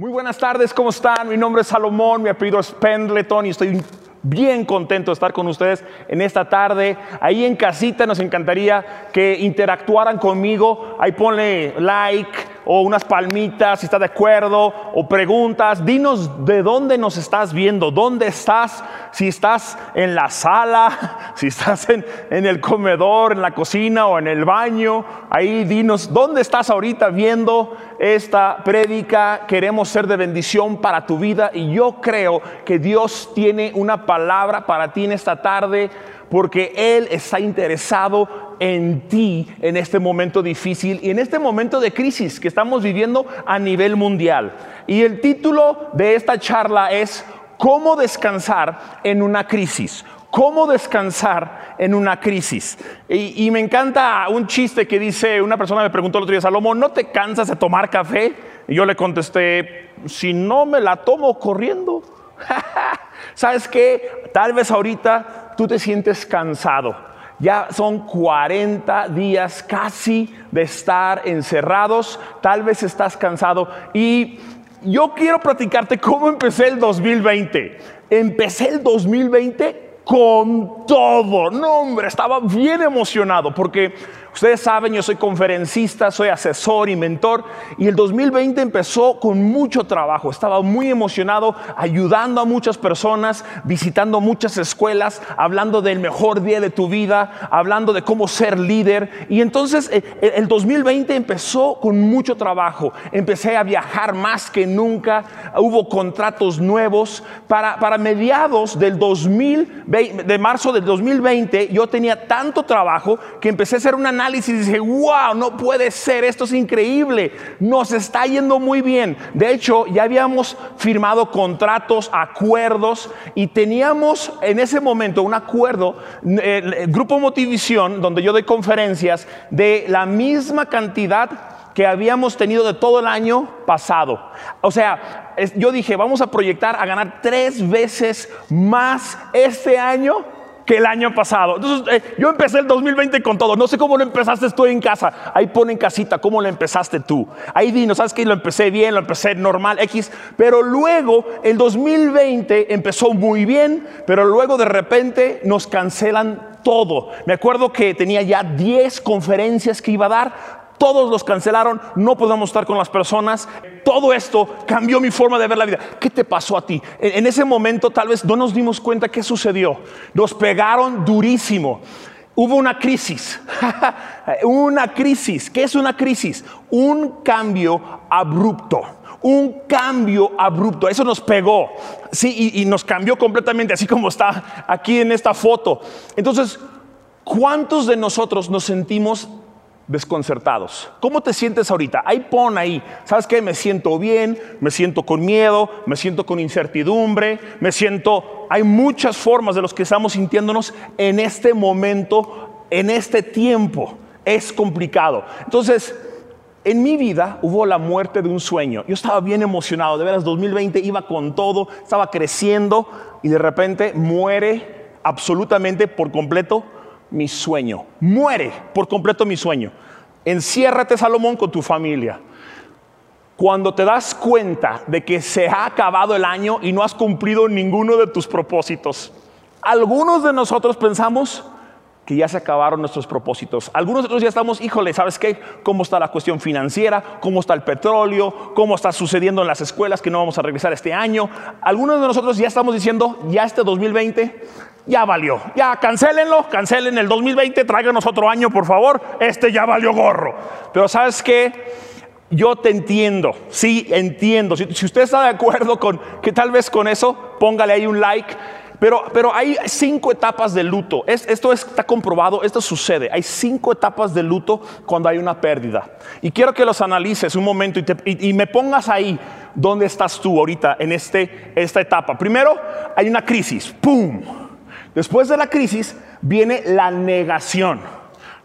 Muy buenas tardes, ¿cómo están? Mi nombre es Salomón, mi apellido es Pendleton y estoy bien contento de estar con ustedes en esta tarde. Ahí en casita nos encantaría que interactuaran conmigo. Ahí ponle like o unas palmitas si está de acuerdo o preguntas. Dinos de dónde nos estás viendo, dónde estás, si estás en la sala, si estás en, en el comedor, en la cocina o en el baño. Ahí dinos dónde estás ahorita viendo esta prédica. Queremos ser de bendición para tu vida y yo creo que Dios tiene una palabra para ti en esta tarde porque Él está interesado en ti en este momento difícil y en este momento de crisis que estamos viviendo a nivel mundial. Y el título de esta charla es ¿Cómo descansar en una crisis? ¿Cómo descansar en una crisis? Y, me encanta un chiste que dice, una persona me preguntó el otro día, Salomón, ¿no te cansas de tomar café? Y yo le contesté, si no me la tomo corriendo. ¿Sabes qué? Tal vez ahorita tú te sientes cansado. Ya son 40 días casi de estar encerrados. Tal vez estás cansado. Y yo quiero platicarte cómo empecé el 2020. Empecé el 2020 con todo. No, hombre, estaba bien emocionado porque ustedes saben, yo soy conferencista, soy asesor y mentor y el 2020 empezó con mucho trabajo. Estaba muy emocionado ayudando a muchas personas, visitando muchas escuelas, hablando del mejor día de tu vida, hablando de cómo ser líder. Y entonces eh, el 2020 empezó con mucho trabajo. Empecé a viajar más que nunca. Hubo contratos nuevos para, para mediados del 2020 de marzo del 2020, yo tenía tanto trabajo que empecé a hacer un análisis y dije, wow, no puede ser, esto es increíble, nos está yendo muy bien. De hecho, ya habíamos firmado contratos, acuerdos y teníamos en ese momento un acuerdo, el Grupo Motivisión, donde yo doy conferencias, de la misma cantidad que habíamos tenido de todo el año pasado. O sea, yo dije, vamos a proyectar a ganar tres veces más este año que el año pasado. Entonces, eh, yo empecé el 2020 con todo. No sé cómo lo empezaste tú en casa. Ahí pone en casita cómo lo empezaste tú. Ahí dinos, ¿sabes que Lo empecé bien, lo empecé normal, X. Pero luego, el 2020 empezó muy bien, pero luego de repente nos cancelan todo. Me acuerdo que tenía ya 10 conferencias que iba a dar todos los cancelaron, no podemos estar con las personas. Todo esto cambió mi forma de ver la vida. ¿Qué te pasó a ti? En ese momento tal vez no nos dimos cuenta qué sucedió. Nos pegaron durísimo. Hubo una crisis, una crisis. ¿Qué es una crisis? Un cambio abrupto un cambio abrupto. Eso nos pegó, sí, y, y, nos cambió completamente, así como está aquí en esta foto. Entonces, ¿cuántos de nosotros nos sentimos desconcertados. ¿Cómo te sientes ahorita? Ahí pon ahí, ¿sabes qué? Me siento bien, me siento con miedo, me siento con incertidumbre, me siento... Hay muchas formas de los que estamos sintiéndonos en este momento, en este tiempo. Es complicado. Entonces, en mi vida hubo la muerte de un sueño. Yo estaba bien emocionado, de veras 2020 iba con todo, estaba creciendo y de repente muere absolutamente por completo mi sueño. Muere por completo mi sueño. Enciérrate, Salomón, con tu familia. Cuando te das cuenta de que se ha acabado el año y no has cumplido ninguno de tus propósitos, algunos de nosotros pensamos que ya se acabaron nuestros propósitos. Algunos de nosotros ya estamos, híjole, ¿sabes qué? ¿Cómo está la cuestión financiera? ¿Cómo está el petróleo? ¿Cómo está sucediendo en las escuelas que no vamos a regresar este año? Algunos de nosotros ya estamos diciendo, ya este 2020 ya valió. Ya cancelenlo, cancelen el 2020, tráiganos otro año, por favor. Este ya valió gorro. Pero ¿sabes qué? Yo te entiendo, sí, entiendo. Si, si usted está de acuerdo con que tal vez con eso, póngale ahí un like. Pero, pero, hay cinco etapas de luto. Es, esto está comprobado, esto sucede. Hay cinco etapas de luto cuando hay una pérdida. Y quiero que los analices un momento y, te, y, y me pongas ahí dónde estás tú ahorita en este, esta etapa. Primero, hay una crisis. ¡Pum! Después de la crisis viene la negación.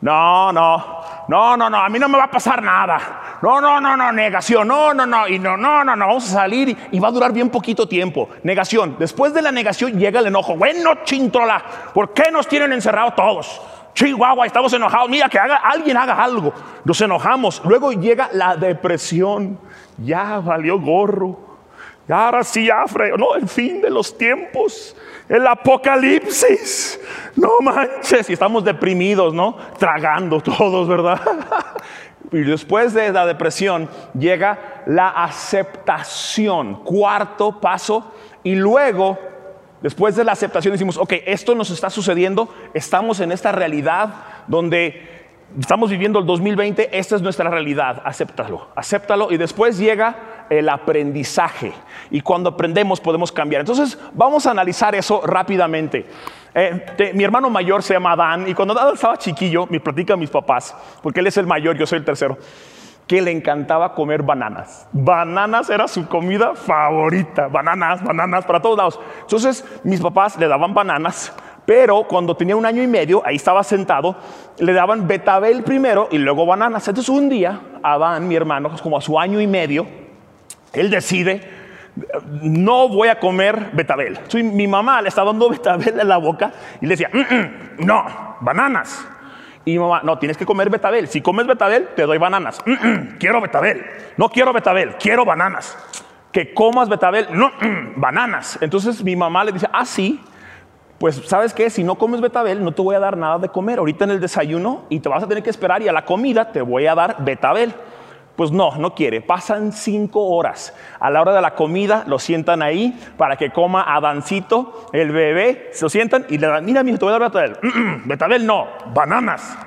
No, no, no, no, no, a mí no me va a pasar nada. No, no, no, no, negación, no, no, no, y no, no, no, no, vamos a salir y, va a durar bien poquito tiempo. Negación. Después de la negación llega el enojo. Bueno, chintrola, ¿por qué nos tienen encerrados todos? Chihuahua, estamos enojados, mira que haga, alguien haga algo. Nos enojamos. Luego llega la depresión. Ya valió gorro. Ahora sí, ya, no, el fin de los tiempos. El apocalipsis. No manches. Y estamos deprimidos, ¿no? Tragando todos, ¿verdad? Y después de la depresión llega la aceptación, cuarto paso, y luego, después de la aceptación decimos, ok, esto nos está sucediendo, estamos en esta realidad donde estamos viviendo el 2020, esta es nuestra realidad, acéptalo, acéptalo, y después llega el aprendizaje, y cuando aprendemos podemos cambiar. Entonces, vamos a analizar eso rápidamente. Eh, mi hermano mayor se llama Adán y cuando Adán estaba chiquillo, me platica a mis papás, porque él es el mayor, yo soy el tercero, que le encantaba comer bananas. Bananas era su comida favorita, bananas, bananas para todos lados. Entonces mis papás le daban bananas, pero cuando tenía un año y medio, ahí estaba sentado, le daban betabel primero y luego bananas. Entonces un día, Adán, mi hermano, como a su año y medio, él decide no voy a comer betabel. mi mamá le estaba dando betabel en la boca y le decía, mm, mm, no, bananas. Y mi mamá, no, tienes que comer betabel. Si comes betabel, te doy bananas. Mm, quiero betabel. No quiero betabel, quiero bananas. Que comas betabel, no, bananas. Entonces mi mamá le dice, ah, sí. Pues, ¿sabes qué? Si no comes betabel, no te voy a dar nada de comer ahorita en el desayuno y te vas a tener que esperar y a la comida te voy a dar betabel. Pues no, no quiere. Pasan cinco horas. A la hora de la comida lo sientan ahí para que coma Adancito, el bebé. Se lo sientan y le dan, mira, mijo, te voy a dar betabel. betabel no, bananas.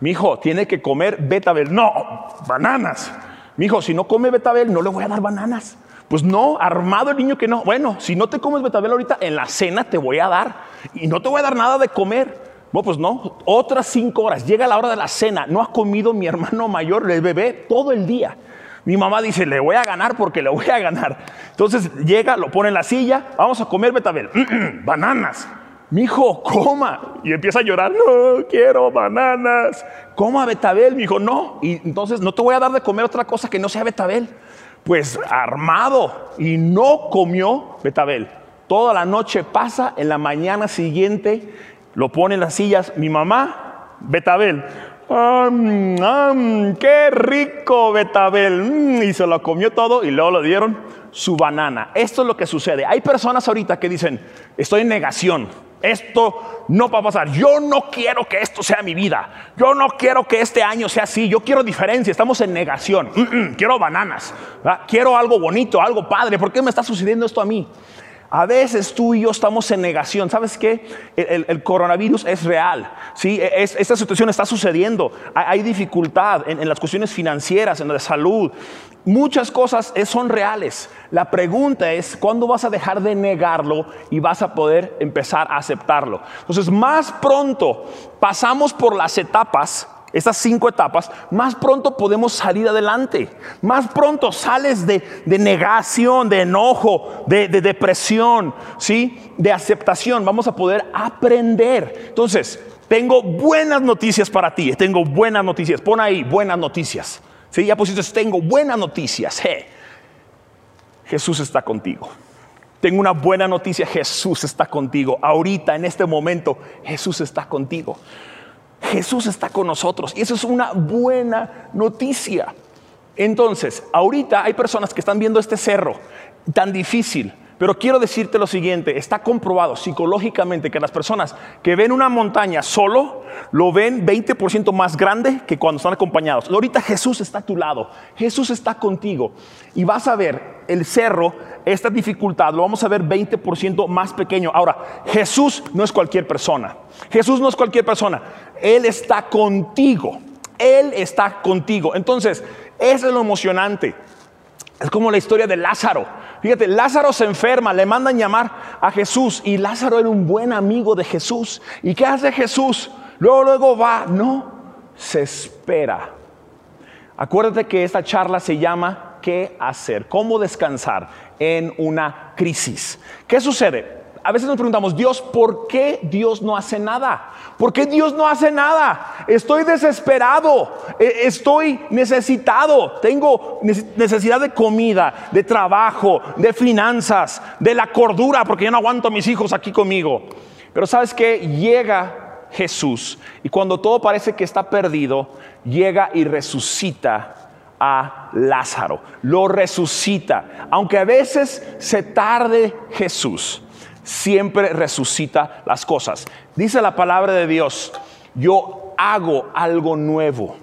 Mi hijo tiene que comer betabel. No, bananas. Mi hijo, si no come betabel, no le voy a dar bananas. Pues no, armado el niño que no. Bueno, si no te comes betabel ahorita, en la cena te voy a dar. Y no te voy a dar nada de comer. Bueno, pues no, otras cinco horas. Llega la hora de la cena. No ha comido mi hermano mayor, el bebé, todo el día. Mi mamá dice, le voy a ganar porque le voy a ganar. Entonces llega, lo pone en la silla, vamos a comer betabel. bananas. Mi hijo, coma. Y empieza a llorar, no, quiero bananas. Coma betabel, mi hijo, no. Y entonces no te voy a dar de comer otra cosa que no sea betabel. Pues armado. Y no comió betabel. Toda la noche pasa, en la mañana siguiente lo pone en las sillas mi mamá, Betabel. ¡Qué rico Betabel! Mm, y se lo comió todo y luego le dieron su banana. Esto es lo que sucede. Hay personas ahorita que dicen, estoy en negación. Esto no va a pasar. Yo no quiero que esto sea mi vida. Yo no quiero que este año sea así. Yo quiero diferencia. Estamos en negación. quiero bananas. Quiero algo bonito, algo padre. ¿Por qué me está sucediendo esto a mí? A veces tú y yo estamos en negación. ¿Sabes qué? El, coronavirus es real. ¿sí? E, esta situación está sucediendo. Hay, dificultad en, las cuestiones financieras, en la salud. Muchas cosas son reales. La pregunta es, ¿cuándo vas a dejar de negarlo y vas a poder empezar a aceptarlo? Entonces, más pronto pasamos por las etapas estas cinco etapas, más pronto podemos salir adelante. Más pronto sales de, negación, de enojo, de, depresión, ¿sí? de aceptación. Vamos a poder aprender. Entonces, tengo buenas noticias para ti. Tengo buenas noticias. Pon ahí, buenas noticias. ¿Sí? Ya pusiste, tengo buenas noticias. Jesús está contigo. Tengo una buena noticia, Jesús está contigo. Ahorita, en este momento, Jesús está contigo. Jesús está con nosotros y eso es una buena noticia. Entonces, ahorita hay personas que están viendo este cerro tan difícil, pero quiero decirte lo siguiente, está comprobado psicológicamente que las personas que ven una montaña solo, lo ven 20% más grande que cuando están acompañados. Ahorita Jesús está a tu lado, Jesús está contigo y vas a ver el cerro, esta dificultad, lo vamos a ver 20% más pequeño. Ahora, Jesús no es cualquier persona, Jesús no es cualquier persona. Él está contigo. Él está contigo. Entonces, eso es lo emocionante. Es como la historia de Lázaro. Fíjate, Lázaro se enferma, le mandan llamar a Jesús y Lázaro era un buen amigo de Jesús. ¿Y qué hace Jesús? Luego, luego va, no, se espera. Acuérdate que esta charla se llama ¿Qué hacer? ¿Cómo descansar en una crisis? ¿Qué sucede? A veces nos preguntamos, Dios, ¿por qué Dios no hace nada? ¿Por qué Dios no hace nada? Estoy desesperado, e, estoy necesitado, tengo necesidad de comida, de trabajo, de finanzas, de la cordura, porque yo no aguanto a mis hijos aquí conmigo. Pero sabes que llega Jesús y cuando todo parece que está perdido, llega y resucita a Lázaro. Lo resucita. Aunque a veces se tarde Jesús, siempre resucita las cosas. Dice la palabra de Dios, yo hago algo nuevo.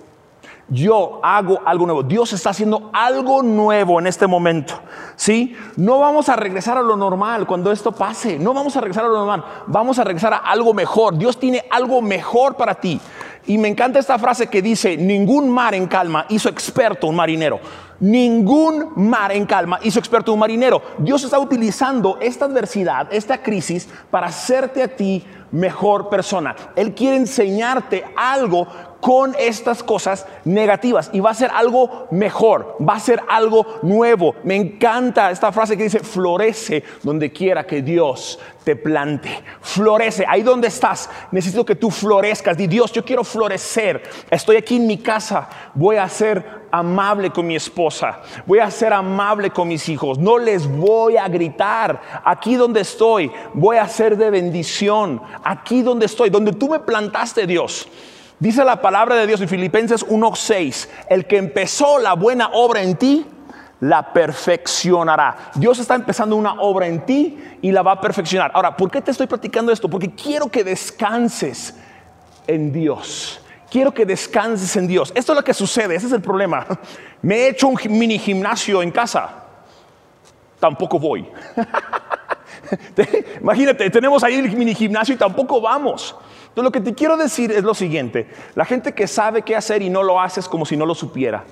Yo hago algo nuevo. Dios está haciendo algo nuevo en este momento. ¿Sí? No vamos a regresar a lo normal cuando esto pase. No vamos a regresar a lo normal. Vamos a regresar a algo mejor. Dios tiene algo mejor para ti. Y me encanta esta frase que dice, ningún mar en calma hizo experto un marinero. Ningún mar en calma hizo experto un marinero. Dios está utilizando esta adversidad, esta crisis, para hacerte a ti mejor persona. Él quiere enseñarte algo con estas cosas negativas y va a ser algo mejor, va a ser algo nuevo. Me encanta esta frase que dice, florece donde quiera que Dios te plante. Florece, ahí donde estás, necesito que tú florezcas. Di Dios, yo quiero florecer. Estoy aquí en mi casa, voy a ser amable con mi esposa, voy a ser amable con mis hijos, no les voy a gritar. Aquí donde estoy, voy a ser de bendición. Aquí donde estoy, donde tú me plantaste, Dios. Dice la palabra de Dios en Filipenses 1:6, el que empezó la buena obra en ti, la perfeccionará. Dios está empezando una obra en ti y la va a perfeccionar. Ahora, ¿por qué te estoy platicando esto? Porque quiero que descanses en Dios. Quiero que descanses en Dios. Esto es lo que sucede, ese es el problema. Me he hecho un mini gimnasio en casa. Tampoco voy. Imagínate, tenemos ahí el mini gimnasio y tampoco vamos. Entonces lo que te quiero decir es lo siguiente, la gente que sabe qué hacer y no lo hace es como si no lo supiera.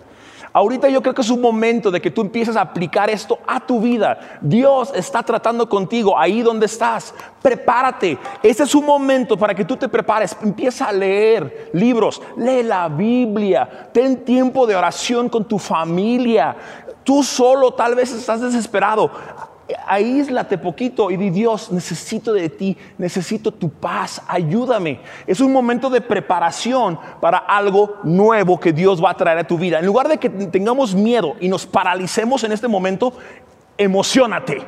Ahorita yo creo que es un momento de que tú empieces a aplicar esto a tu vida. Dios está tratando contigo ahí donde estás. Prepárate. Ese es un momento para que tú te prepares. Empieza a leer libros, lee la Biblia, ten tiempo de oración con tu familia. Tú solo tal vez estás desesperado aíslate poquito y di Dios, necesito de ti, necesito tu paz, ayúdame. Es un momento de preparación para algo nuevo que Dios va a traer a tu vida. En lugar de que tengamos miedo y nos paralicemos en este momento, emocionate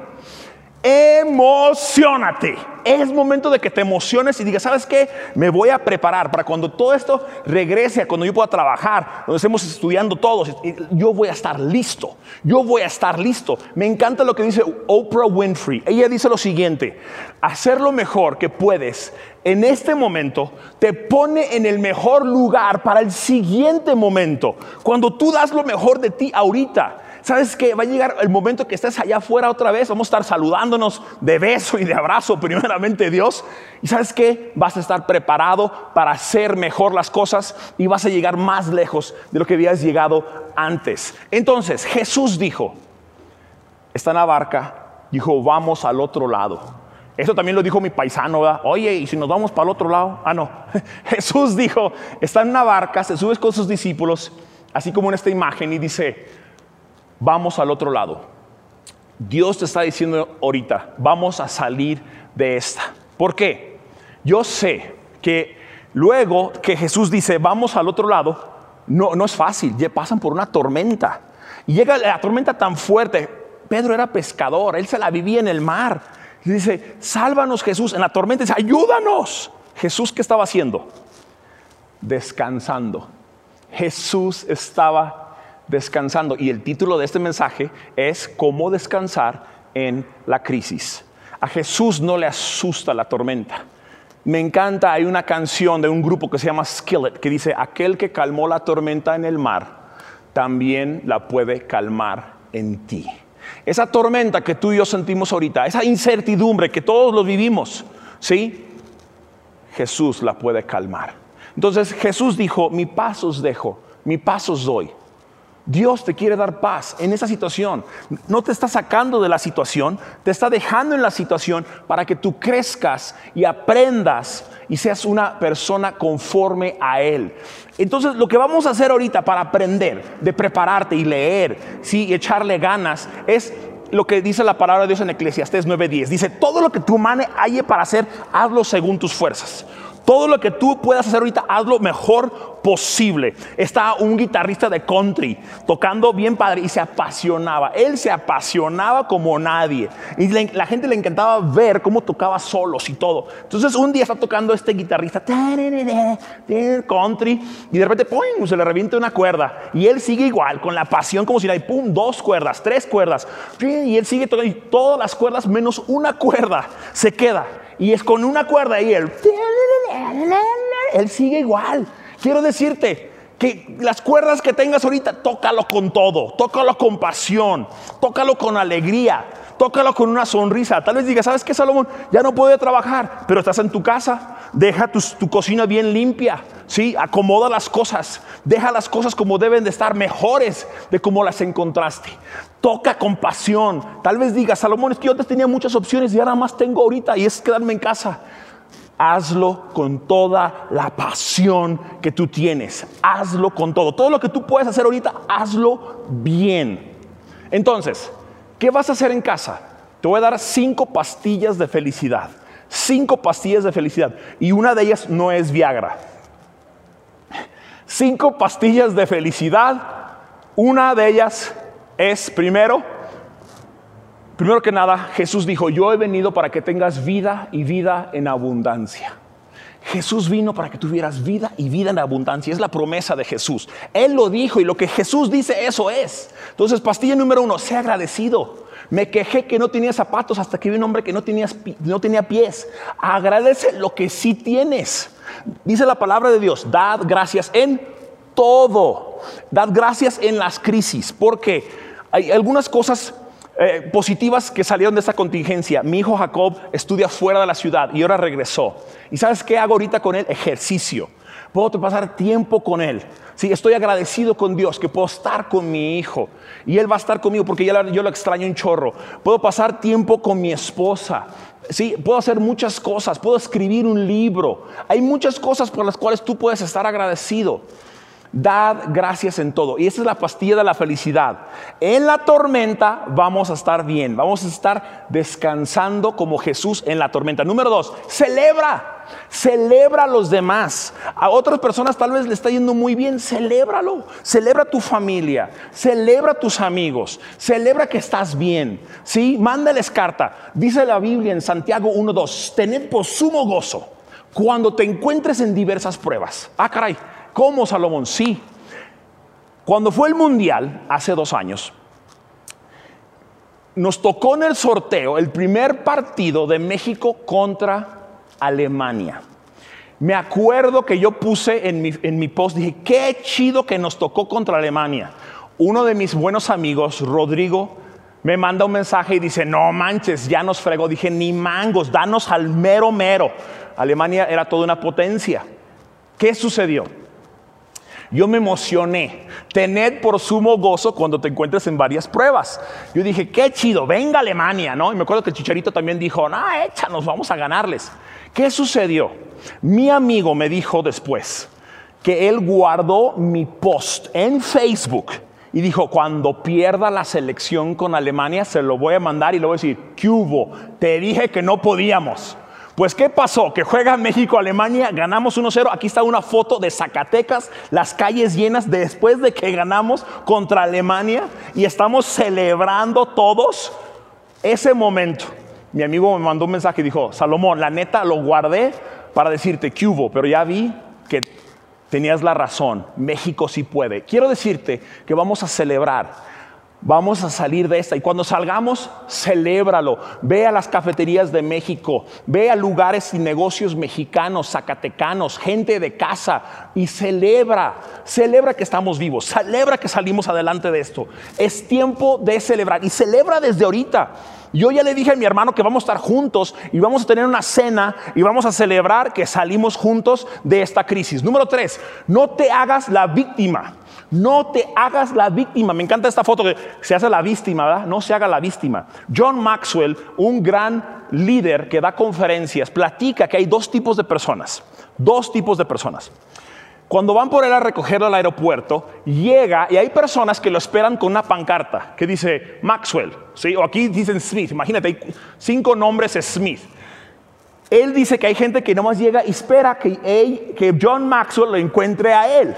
emocionate. Es momento de que te emociones y digas, ¿sabes qué? Me voy a preparar para cuando todo esto regrese cuando yo pueda trabajar, donde estemos estudiando todos, yo voy a estar listo. Yo voy a estar listo. Me encanta lo que dice Oprah Winfrey. Ella dice lo siguiente, hacer lo mejor que puedes en este momento te pone en el mejor lugar para el siguiente momento. Cuando tú das lo mejor de ti ahorita, ¿Sabes que Va a llegar el momento que estés allá afuera otra vez. Vamos a estar saludándonos de beso y de abrazo, primeramente Dios. Y ¿sabes qué? Vas a estar preparado para hacer mejor las cosas y vas a llegar más lejos de lo que habías llegado antes. Entonces, Jesús dijo, está en la barca, dijo, vamos al otro lado. Eso también lo dijo mi paisano, ¿verdad? Oye, ¿y si nos vamos para el otro lado? Ah, no. Jesús dijo, está en una barca, se sube con sus discípulos, así como en esta imagen, y dice, vamos al otro lado. Dios te está diciendo ahorita, vamos a salir de esta. ¿Por qué? Yo sé que luego que Jesús dice, vamos al otro lado, no, no es fácil, ya pasan por una tormenta. Y llega la tormenta tan fuerte. Pedro era pescador, él se la vivía en el mar. Dice, sálvanos Jesús en la tormenta. Dice, ayúdanos. Jesús, ¿qué estaba haciendo? Descansando. Jesús estaba descansando. Y el título de este mensaje es cómo descansar en la crisis. A Jesús no le asusta la tormenta. Me encanta, hay una canción de un grupo que se llama Skillet que dice, aquel que calmó la tormenta en el mar, también la puede calmar en ti. Esa tormenta que tú y yo sentimos ahorita, esa incertidumbre que todos lo vivimos, ¿sí? Jesús la puede calmar. Entonces Jesús dijo, mi paz os dejo, mi paz os doy. Dios te quiere dar paz en esa situación. No te está sacando de la situación, te está dejando en la situación para que tú crezcas y aprendas y seas una persona conforme a Él. Entonces, lo que vamos a hacer ahorita para aprender, de prepararte y leer, sí, y echarle ganas, es lo que dice la palabra de Dios en Eclesiastés 9:10. Dice, todo lo que tu mano halle para hacer, hazlo según tus fuerzas. Todo lo que tú puedas hacer ahorita, hazlo mejor posible. Está un guitarrista de country tocando bien padre y se apasionaba. Él se apasionaba como nadie. Y la gente le encantaba ver cómo tocaba solos y todo. Entonces un día está tocando este guitarrista country y de repente ¡pum! se le revienta una cuerda. Y él sigue igual, con la pasión como si le ¡pum! dos cuerdas, tres cuerdas. Y él sigue tocando y todas las cuerdas menos una cuerda se queda. Y es con una cuerda y él, él sigue igual. Quiero decirte que las cuerdas que tengas ahorita, tócalo con todo, tócalo con pasión, tócalo con alegría, tócalo con una sonrisa. Tal vez digas, ¿sabes qué, Salomón? Ya no puedo trabajar, pero estás en tu casa, deja tu, tu, cocina bien limpia, ¿sí? Acomoda las cosas, deja las cosas como deben de estar, mejores de como las encontraste. Toca con pasión. Tal vez digas, Salomón, es que yo antes tenía muchas opciones y ahora más tengo ahorita y es quedarme en casa. Hazlo con toda la pasión que tú tienes. Hazlo con todo. Todo lo que tú puedes hacer ahorita, hazlo bien. Entonces, ¿Qué vas a hacer en casa? Te voy a dar cinco pastillas de felicidad. Cinco pastillas de felicidad. Y una de ellas no es Viagra. Cinco pastillas de felicidad. Una de ellas es, primero, primero que nada, Jesús dijo, yo he venido para que tengas vida y vida en abundancia. Jesús vino para que tuvieras vida y vida en abundancia. Es la promesa de Jesús. Él lo dijo y lo que Jesús dice, eso es. Entonces, pastilla número uno, sé agradecido. Me quejé que no tenía zapatos hasta que vi un hombre que no tenía, no tenía pies. Agradece lo que sí tienes. Dice la palabra de Dios, dad gracias en todo. Dad gracias en las crisis. Porque hay algunas cosas eh, positivas que salieron de esta contingencia. Mi hijo Jacob estudia fuera de la ciudad y ahora regresó. ¿Y sabes qué hago ahorita con él? Ejercicio. Puedo pasar tiempo con él. Sí, estoy agradecido con Dios que puedo estar con mi hijo y él va a estar conmigo porque yo lo extraño un chorro. Puedo pasar tiempo con mi esposa. Sí, puedo hacer muchas cosas, puedo escribir un libro. Hay muchas cosas por las cuales tú puedes estar agradecido. Dad gracias en todo. Y esa es la pastilla de la felicidad. En la tormenta vamos a estar bien. Vamos a estar descansando como Jesús en la tormenta. Número dos, celebra. Celebra a los demás. A otras personas tal vez le está yendo muy bien. Celébralo. Celebra tu familia. Celebra tus amigos. Celebra que estás bien. ¿Sí? Mándales carta. Dice la Biblia en Santiago 1.2. Tened por sumo gozo cuando te encuentres en diversas pruebas. Ah, caray. ¿Cómo Salomón? Sí. Cuando fue el Mundial, hace dos años, nos tocó en el sorteo el primer partido de México contra Alemania. Me acuerdo que yo puse en mi, en mi post, dije, qué chido que nos tocó contra Alemania. Uno de mis buenos amigos, Rodrigo, me manda un mensaje y dice, no manches, ya nos fregó. Dije, ni mangos, danos al mero mero. Alemania era toda una potencia. ¿Qué sucedió? Yo me emocioné. Tened por sumo gozo cuando te encuentres en varias pruebas. Yo dije, qué chido, venga Alemania, ¿no? Y me acuerdo que el Chicharito también dijo, no, échanos, vamos a ganarles. ¿Qué sucedió? Mi amigo me dijo después que él guardó mi post en Facebook y dijo, cuando pierda la selección con Alemania, se lo voy a mandar y le voy a decir, ¿qué hubo? Te dije que no podíamos. Pues ¿qué pasó? Que juega México-Alemania, ganamos 1-0. Aquí está una foto de Zacatecas, las calles llenas después de que ganamos contra Alemania y estamos celebrando todos ese momento. Mi amigo me mandó un mensaje y dijo, Salomón, la neta lo guardé para decirte que hubo, pero ya vi que tenías la razón. México sí puede. Quiero decirte que vamos a celebrar Vamos a salir de esta y cuando salgamos, celébralo. Ve a las cafeterías de México, ve a lugares y negocios mexicanos, zacatecanos, gente de casa y celebra, celebra que estamos vivos, celebra que salimos adelante de esto. Es tiempo de celebrar y celebra desde ahorita. Yo ya le dije a mi hermano que vamos a estar juntos y vamos a tener una cena y vamos a celebrar que salimos juntos de esta crisis. Número tres, no te hagas la víctima. No te hagas la víctima. Me encanta esta foto que se hace la víctima, ¿verdad? No se haga la víctima. John Maxwell, un gran líder que da conferencias, platica que hay dos tipos de personas. Dos tipos de personas. Cuando van por él a recogerlo al aeropuerto, llega y hay personas que lo esperan con una pancarta que dice Maxwell, ¿sí? o aquí dicen Smith. Imagínate, hay cinco nombres Smith. Él dice que hay gente que nomás llega y espera que, que John Maxwell lo encuentre a él.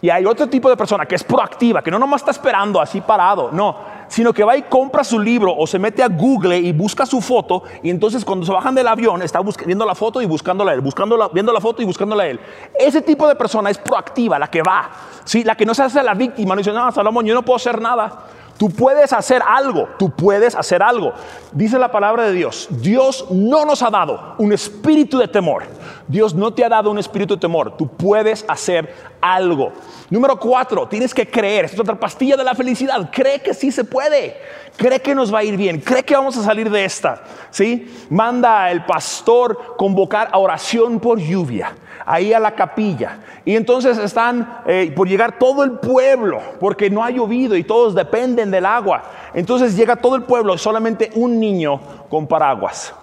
Y hay otro tipo de persona que es proactiva, que no nomás está esperando así parado, no, sino que va y compra su libro o se mete a Google y busca su foto y entonces cuando se bajan del avión está viendo la foto y buscándola él, buscándola, viendo la foto y buscándola él. Ese tipo de persona es proactiva, la que va, ¿sí? la que no se hace la víctima, no dice, no, Salomón, yo no puedo hacer nada. Tú puedes hacer algo, tú puedes hacer algo. Dice la palabra de Dios, Dios no nos ha dado un espíritu de temor. Dios no te ha dado un espíritu de temor. Tú puedes hacer algo. Número cuatro, tienes que creer. Es otra pastilla de la felicidad. Cree que sí se puede. Cree que nos va a ir bien. Cree que vamos a salir de esta. ¿Sí? Manda el pastor convocar a oración por lluvia ahí a la capilla. Y entonces están eh, por llegar todo el pueblo, porque no ha llovido y todos dependen del agua. Entonces llega todo el pueblo solamente un niño con paraguas.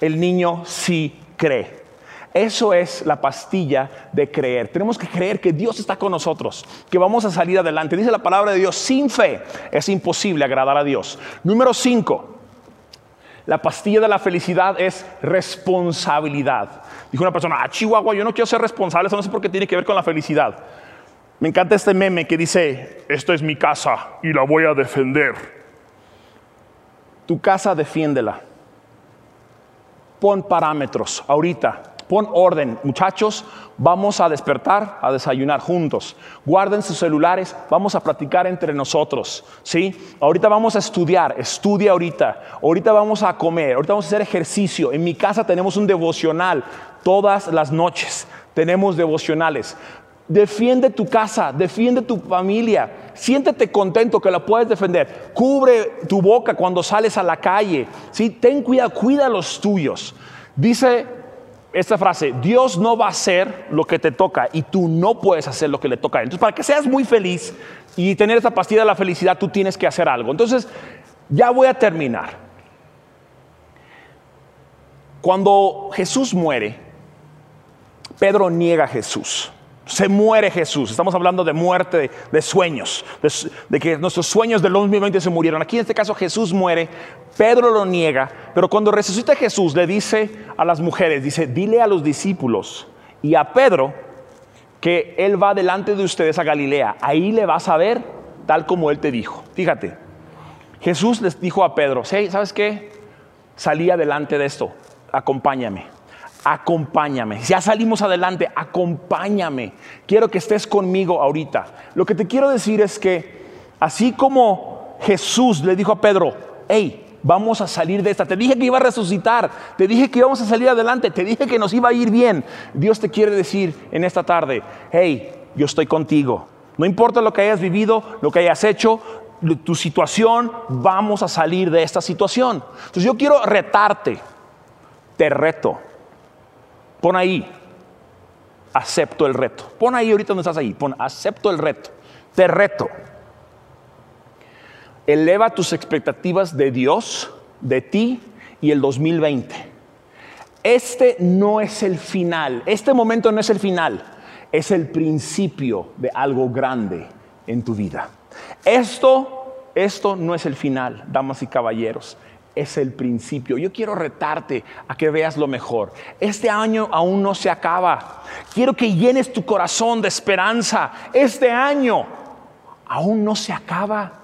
El niño sí cree. Eso es la pastilla de creer. Tenemos que creer que Dios está con nosotros, que vamos a salir adelante. Dice la palabra de Dios, sin fe es imposible agradar a Dios. Número 5. La pastilla de la felicidad es responsabilidad. Dijo una persona, ah, Chihuahua, yo no quiero ser responsable, eso no sé por qué tiene que ver con la felicidad. Me encanta este meme que dice, esta es mi casa y la voy a defender. Tu casa defiéndela. Pon parámetros ahorita. Pon orden, muchachos, vamos a despertar, a desayunar juntos. Guarden sus celulares, vamos a platicar entre nosotros, ¿sí? Ahorita vamos a estudiar, estudia ahorita. Ahorita vamos a comer, ahorita vamos a hacer ejercicio. En mi casa tenemos un devocional todas las noches. Tenemos devocionales. Defiende tu casa, defiende tu familia. Siéntete contento que la puedes defender. Cubre tu boca cuando sales a la calle. ¿sí? Ten cuidado, cuida los tuyos. Dice esta frase, Dios no va a hacer lo que te toca y tú no puedes hacer lo que le toca. Entonces, para que seas muy feliz y tener esa pastilla de la felicidad, tú tienes que hacer algo. Entonces, ya voy a terminar. Cuando Jesús muere, Pedro niega a Jesús. Se muere Jesús. Estamos hablando de muerte, de, sueños, de, que nuestros sueños del 2020 se murieron. Aquí en este caso Jesús muere, Pedro lo niega, pero cuando resucita Jesús le dice a las mujeres, dice, dile a los discípulos y a Pedro que él va delante de ustedes a Galilea. Ahí le vas a ver tal como él te dijo. Fíjate, Jesús les dijo a Pedro, ¿sabes qué? Salí adelante de esto, acompáñame acompáñame. Ya salimos adelante, acompáñame. Quiero que estés conmigo ahorita. Lo que te quiero decir es que así como Jesús le dijo a Pedro, hey, vamos a salir de esta. Te dije que iba a resucitar, te dije que íbamos a salir adelante, te dije que nos iba a ir bien. Dios te quiere decir en esta tarde, hey, yo estoy contigo. No importa lo que hayas vivido, lo que hayas hecho, tu situación, vamos a salir de esta situación. Entonces yo quiero retarte, te reto Pon ahí, acepto el reto. Pon ahí ahorita donde estás ahí, pon acepto el reto. Te reto. Eleva tus expectativas de Dios, de ti y el 2020. Este no es el final, este momento no es el final, es el principio de algo grande en tu vida. Esto, esto no es el final, damas y caballeros es el principio. Yo quiero retarte a que veas lo mejor. Este año aún no se acaba. Quiero que llenes tu corazón de esperanza. Este año aún no se acaba.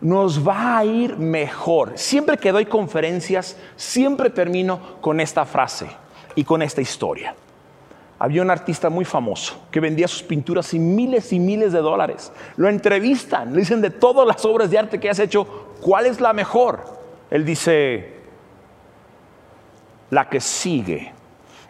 Nos va a ir mejor. Siempre que doy conferencias, siempre termino con esta frase y con esta historia. Había un artista muy famoso que vendía sus pinturas sin miles y miles de dólares. Lo entrevistan, le dicen de todas las obras de arte que has hecho, ¿cuál es la mejor? Él dice, la que sigue.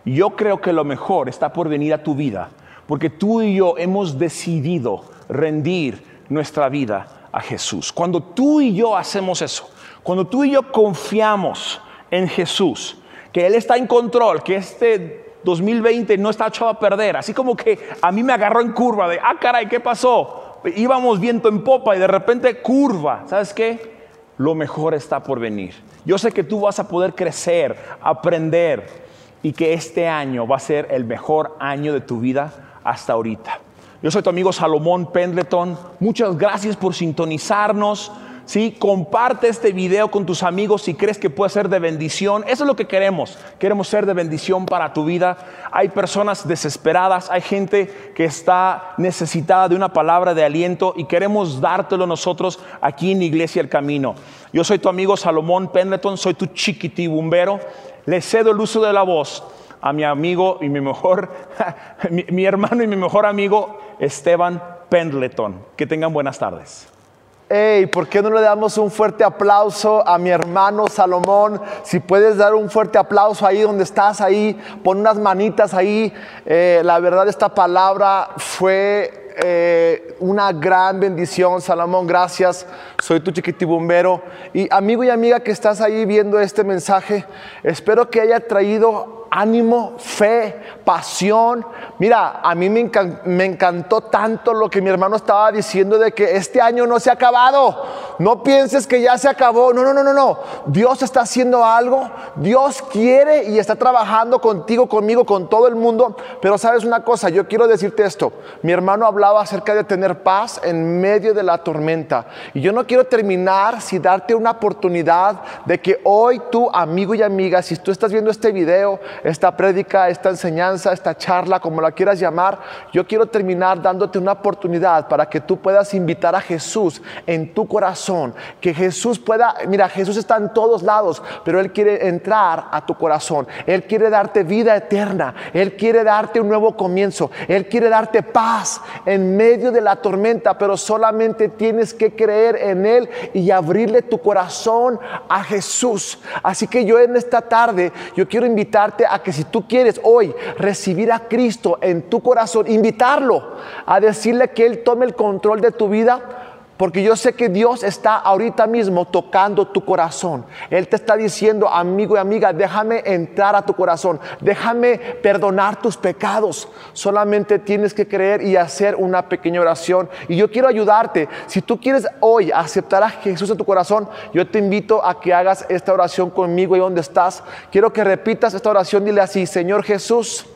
Yo creo que lo mejor está por venir a tu vida, porque tú y yo hemos decidido rendir nuestra vida a Jesús. Cuando tú y yo hacemos eso, cuando tú y yo confiamos en Jesús, que Él está en control, que este 2020 no está echado a perder, así como que a mí me agarró en curva de, ah, caray, ¿qué pasó? Íbamos viento en popa y de repente curva, ¿sabes qué? Lo mejor está por venir. Yo sé que tú vas a poder crecer, aprender y que este año va a ser el mejor año de tu vida hasta ahorita. Yo soy tu amigo Salomón Pendleton. Muchas gracias por sintonizarnos. ¿Sí? Comparte este video con tus amigos si crees que puede ser de bendición. Eso es lo que queremos. Queremos ser de bendición para tu vida. Hay personas desesperadas, hay gente que está necesitada de una palabra de aliento y queremos dártelo nosotros aquí en Iglesia El Camino. Yo soy tu amigo Salomón Pendleton, soy tu chiquitibumbero. Le cedo el uso de la voz a mi amigo y mi mejor, mi, mi hermano y mi mejor amigo Esteban Pendleton. Que tengan buenas tardes. Hey, ¿por qué no le damos un fuerte aplauso a mi hermano Salomón? Si puedes dar un fuerte aplauso ahí donde estás, ahí, pon unas manitas ahí. Eh, la verdad, esta palabra fue eh, una gran bendición, Salomón. Gracias. Soy tu chiquitibumbero. Y amigo y amiga que estás ahí viendo este mensaje, espero que haya traído ánimo, fe, pasión. Mira, a mí me, encantó tanto lo que mi hermano estaba diciendo de que este año no se ha acabado. No pienses que ya se acabó. No, no, no, no, no. Dios está haciendo algo. Dios quiere y está trabajando contigo, conmigo, con todo el mundo. Pero sabes una cosa, yo quiero decirte esto. Mi hermano hablaba acerca de tener paz en medio de la tormenta. Y yo no quiero terminar sin darte una oportunidad de que hoy tú, amigo y amiga, si tú estás viendo este video, esta prédica, esta enseñanza, esta charla, como la quieras llamar, yo quiero terminar dándote una oportunidad para que tú puedas invitar a Jesús en tu corazón, que Jesús pueda, mira, Jesús está en todos lados, pero Él quiere entrar a tu corazón, Él quiere darte vida eterna, Él quiere darte un nuevo comienzo, Él quiere darte paz en medio de la tormenta, pero solamente tienes que creer en Él y abrirle tu corazón a Jesús. Así que yo en esta tarde, yo quiero invitarte a que si tú quieres hoy recibir a Cristo en tu corazón, invitarlo a decirle que Él tome el control de tu vida, porque yo sé que Dios está ahorita mismo tocando tu corazón. Él te está diciendo, amigo y amiga, déjame entrar a tu corazón, déjame perdonar tus pecados. Solamente tienes que creer y hacer una pequeña oración. Y yo quiero ayudarte. Si tú quieres hoy aceptar a Jesús en tu corazón, yo te invito a que hagas esta oración conmigo y donde estás. Quiero que repitas esta oración. Dile así, Señor Jesús,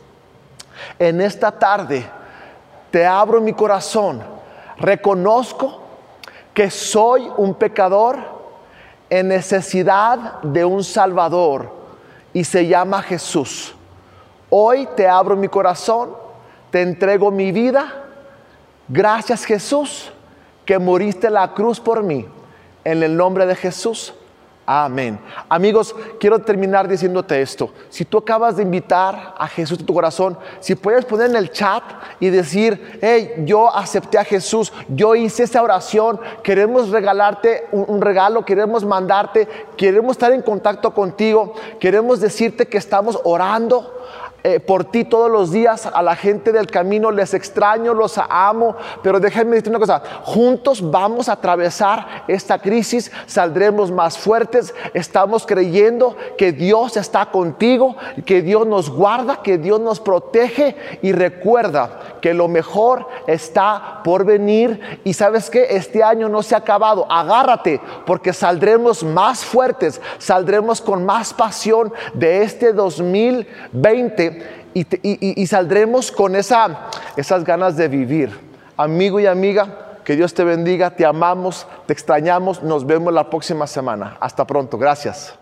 en esta tarde te abro mi corazón. Reconozco que soy un pecador en necesidad de un Salvador y se llama Jesús. Hoy te abro mi corazón, te entrego mi vida. Gracias Jesús que moriste en la cruz por mí. En el nombre de Jesús. Amén. Amigos, quiero terminar diciéndote esto. Si tú acabas de invitar a Jesús en tu corazón, si puedes poner en el chat y decir, hey, yo acepté a Jesús, yo hice esa oración, queremos regalarte un, regalo, queremos mandarte, queremos estar en contacto contigo, queremos decirte que estamos orando eh, por ti todos los días, a la gente del camino. Les extraño, los amo, pero déjenme decir una cosa, juntos vamos a atravesar esta crisis, saldremos más fuertes, estamos creyendo que Dios está contigo, que Dios nos guarda, que Dios nos protege. Y recuerda que lo mejor está por venir. Y sabes que este año no se ha acabado, agárrate porque saldremos más fuertes, saldremos con más pasión de este 2020 y, saldremos con esa, esas ganas de vivir. Amigo y amiga, que Dios te bendiga, te amamos, te extrañamos, nos vemos la próxima semana. Hasta pronto, gracias.